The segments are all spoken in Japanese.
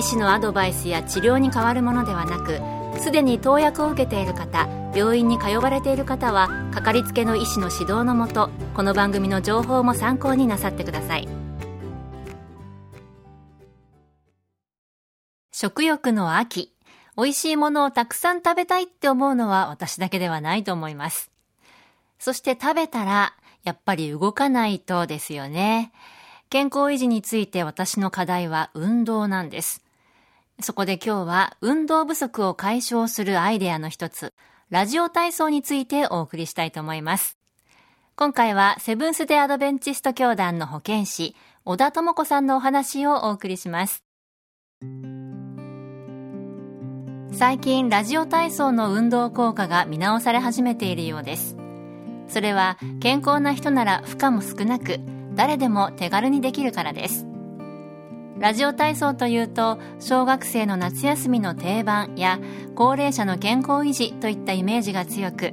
医師のアドバイスや治療に変わるものではなくすでに投薬を受けている方病院に通われている方はかかりつけの医師の指導のもとこの番組の情報も参考になさってください。食欲の秋。美味しいものをたくさん食べたいって思うのは私だけではないと思います。そして食べたらやっぱり動かないとですよね。健康維持について私の課題は運動なんです。そこで今日は運動不足を解消するアイデアの一つ、ラジオ体操についてお送りしたいと思います。今回はセブンス・デ・アドベンチスト教団の保健師、小田智子さんのお話をお送りします。最近ラジオ体操の運動効果が見直され始めているようです。それは健康な人なら負荷も少なく誰でも手軽にできるからですラジオ体操というと小学生の夏休みの定番や高齢者の健康維持といったイメージが強く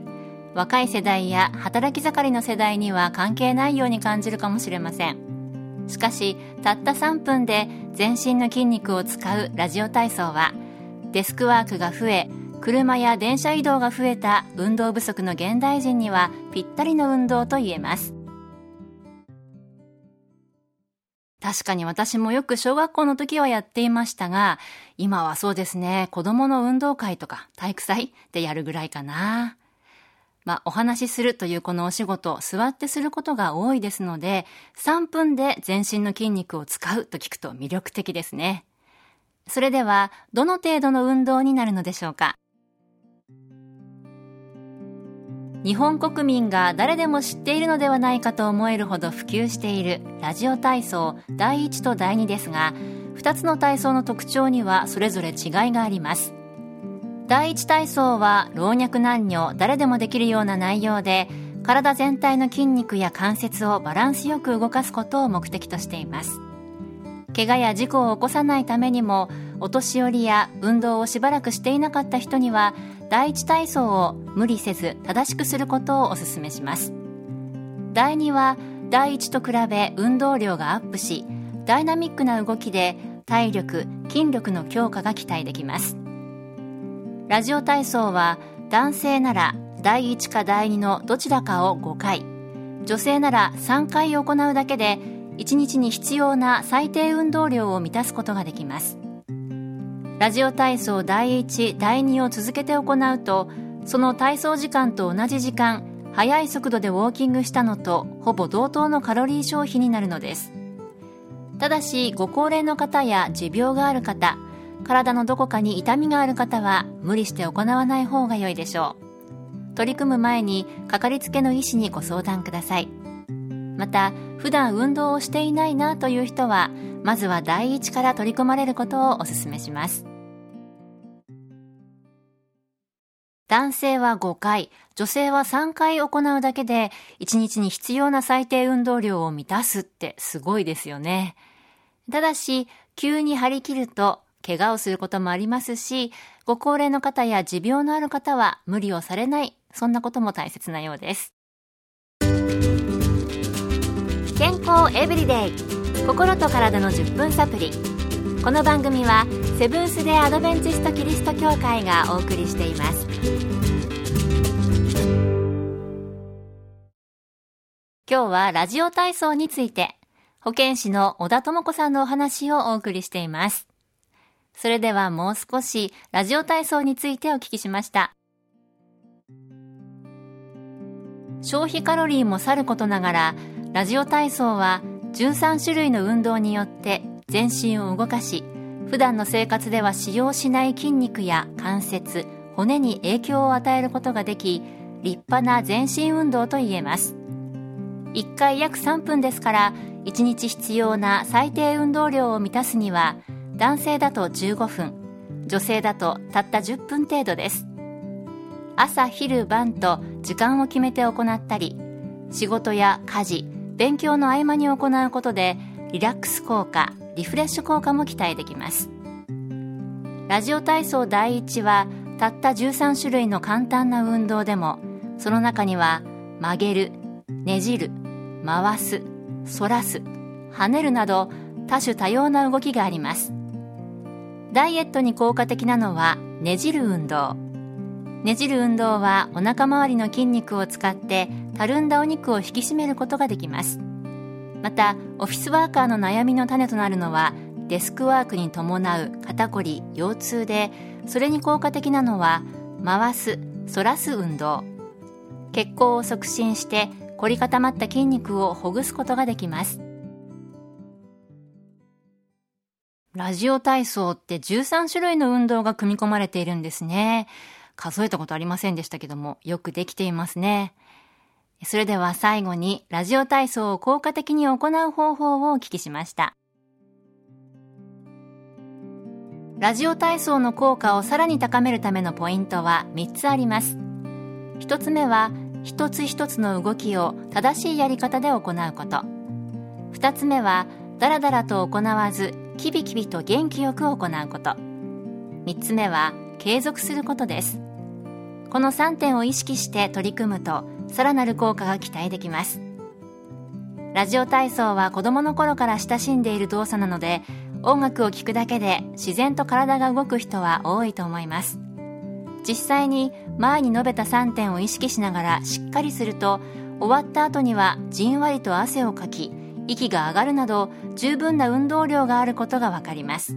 若い世代や働き盛りの世代には関係ないように感じるかもしれません。しかしたった3分で全身の筋肉を使うラジオ体操はデスクワークが増え車や電車移動が増えた運動不足の現代人にはぴったりの運動と言えます。確かに私もよく小学校の時はやっていましたが、今はそうですね、子供の運動会とか体育祭でやるぐらいかな。まあ、お話しするというこのお仕事、座ってすることが多いですので、3分で全身の筋肉を使うと聞くと魅力的ですね。それでは、どの程度の運動になるのでしょうか？日本国民が誰でも知っているのではないかと思えるほど普及しているラジオ体操第1と第2ですが2つの体操の特徴にはそれぞれ違いがあります。第1体操は老若男女誰でもできるような内容で体全体の筋肉や関節をバランスよく動かすことを目的としています。怪我や事故を起こさないためにもお年寄りや運動をしばらくしていなかった人には第1体操を無理せず正しくすることをお勧めします。第2は第1と比べ運動量がアップしダイナミックな動きで体力筋力の強化が期待できます。ラジオ体操は男性なら第1か第2のどちらかを5回女性なら3回行うだけで1日に必要な最低運動量を満たすことができます。ラジオ体操第1、第2を続けて行うと、その体操時間と同じ時間、速い速度でウォーキングしたのとほぼ同等のカロリー消費になるのです。ただし、ご高齢の方や持病がある方、体のどこかに痛みがある方は無理して行わない方が良いでしょう。取り組む前にかかりつけの医師にご相談ください。また、普段運動をしていないなという人は、まずは第一から取り組まれることをお勧めします。男性は5回、女性は3回行うだけで、1日に必要な最低運動量を満たすってすごいですよね。ただし、急に張り切ると、怪我をすることもありますし、ご高齢の方や持病のある方は無理をされない、そんなことも大切なようです。健康エブリデイ心と体の10分サプリこの番組はセブンス・デ・アドベンチスト・キリスト教会がお送りしています。今日はラジオ体操について保健師の小田智子さんのお話をお送りしています。それではもう少しラジオ体操についてお聞きしました。消費カロリーもさることながらラジオ体操は13種類の運動によって全身を動かし普段の生活では使用しない筋肉や関節骨に影響を与えることができ立派な全身運動と言えます。1回約3分ですから1日必要な最低運動量を満たすには男性だと15分女性だとたった10分程度です。朝昼晩と時間を決めて行ったり仕事や家事勉強の合間に行うことでリラックス効果リフレッシュ効果も期待できます。ラジオ体操第1はたった13種類の簡単な運動でもその中には曲げるねじる回す反らす跳ねるなど多種多様な動きがあります。ダイエットに効果的なのはねじる運動。ねじる運動はお腹周りの筋肉を使ってたるんだお肉を引き締めることができます。またオフィスワーカーの悩みの種となるのはデスクワークに伴う肩こり腰痛でそれに効果的なのは回す反らす運動。血行を促進して凝り固まった筋肉をほぐすことができます。ラジオ体操って13種類の運動が組み込まれているんですね。数えたことありませんでしたけどもよくできていますね。それでは最後にラジオ体操を効果的に行う方法をお聞きしました。ラジオ体操の効果をさらに高めるためのポイントは3つあります。1つ目は一つ一つの動きを正しいやり方で行うこと。2つ目はだらだらと行わずキビキビと元気よく行うこと。3つ目は継続することです。この3点を意識して取り組むとさらなる効果が期待できます。ラジオ体操は子供の頃から親しんでいる動作なので音楽を聴くだけで自然と体が動く人は多いと思います。実際に前に述べた3点を意識しながらしっかりすると終わった後にはじんわりと汗をかき息が上がるなど十分な運動量があることがわかります。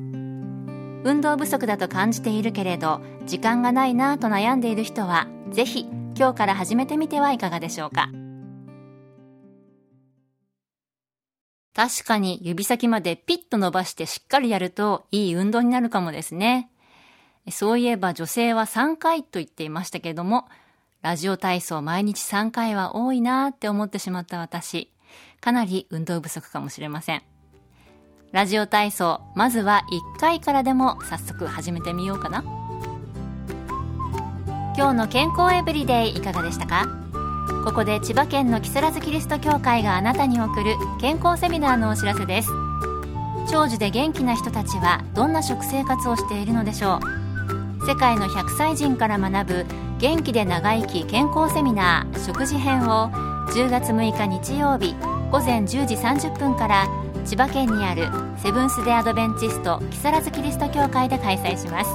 運動不足だと感じているけれど時間がないなぁと悩んでいる人はぜひ今日から始めてみてはいかがでしょうか確かに指先までピッと伸ばしてしっかりやるといい運動になるかもですね。そういえば女性は3回と言っていましたけれども、ラジオ体操毎日3回は多いなって思ってしまった私、かなり運動不足かもしれません。ラジオ体操、まずは1回からでも早速始めてみようかな。今日の健康エブリデイいかがでしたか？ここで千葉県の木更津キリスト教会があなたに送る健康セミナーのお知らせです。長寿で元気な人たちはどんな食生活をしているのでしょう？世界の100歳人から学ぶ元気で長生き健康セミナー食事編を10月6日日曜日午前10時30分から千葉県にあるセブンス・デ・アドベンチスト木更津キリスト教会で開催します。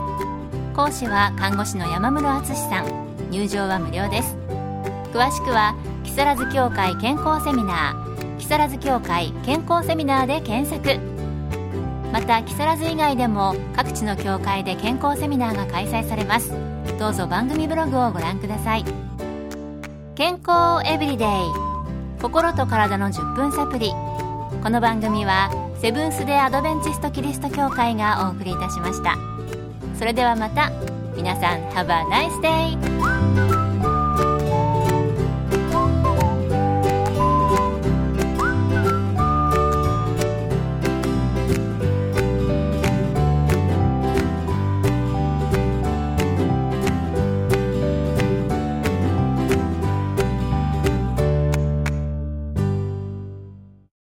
講師は看護師の山室敦さん。入場は無料です。詳しくは木更津協会健康セミナー木更津協会健康セミナーで検索。また木更津以外でも各地の協会で健康セミナーが開催されます。どうぞ番組ブログをご覧ください。健康エブリデイ。心と体の10分サプリこの番組はセブンス・デ・アドベンチスト・キリスト教会がお送りいたしましたそれではまた皆さん Have a nice day!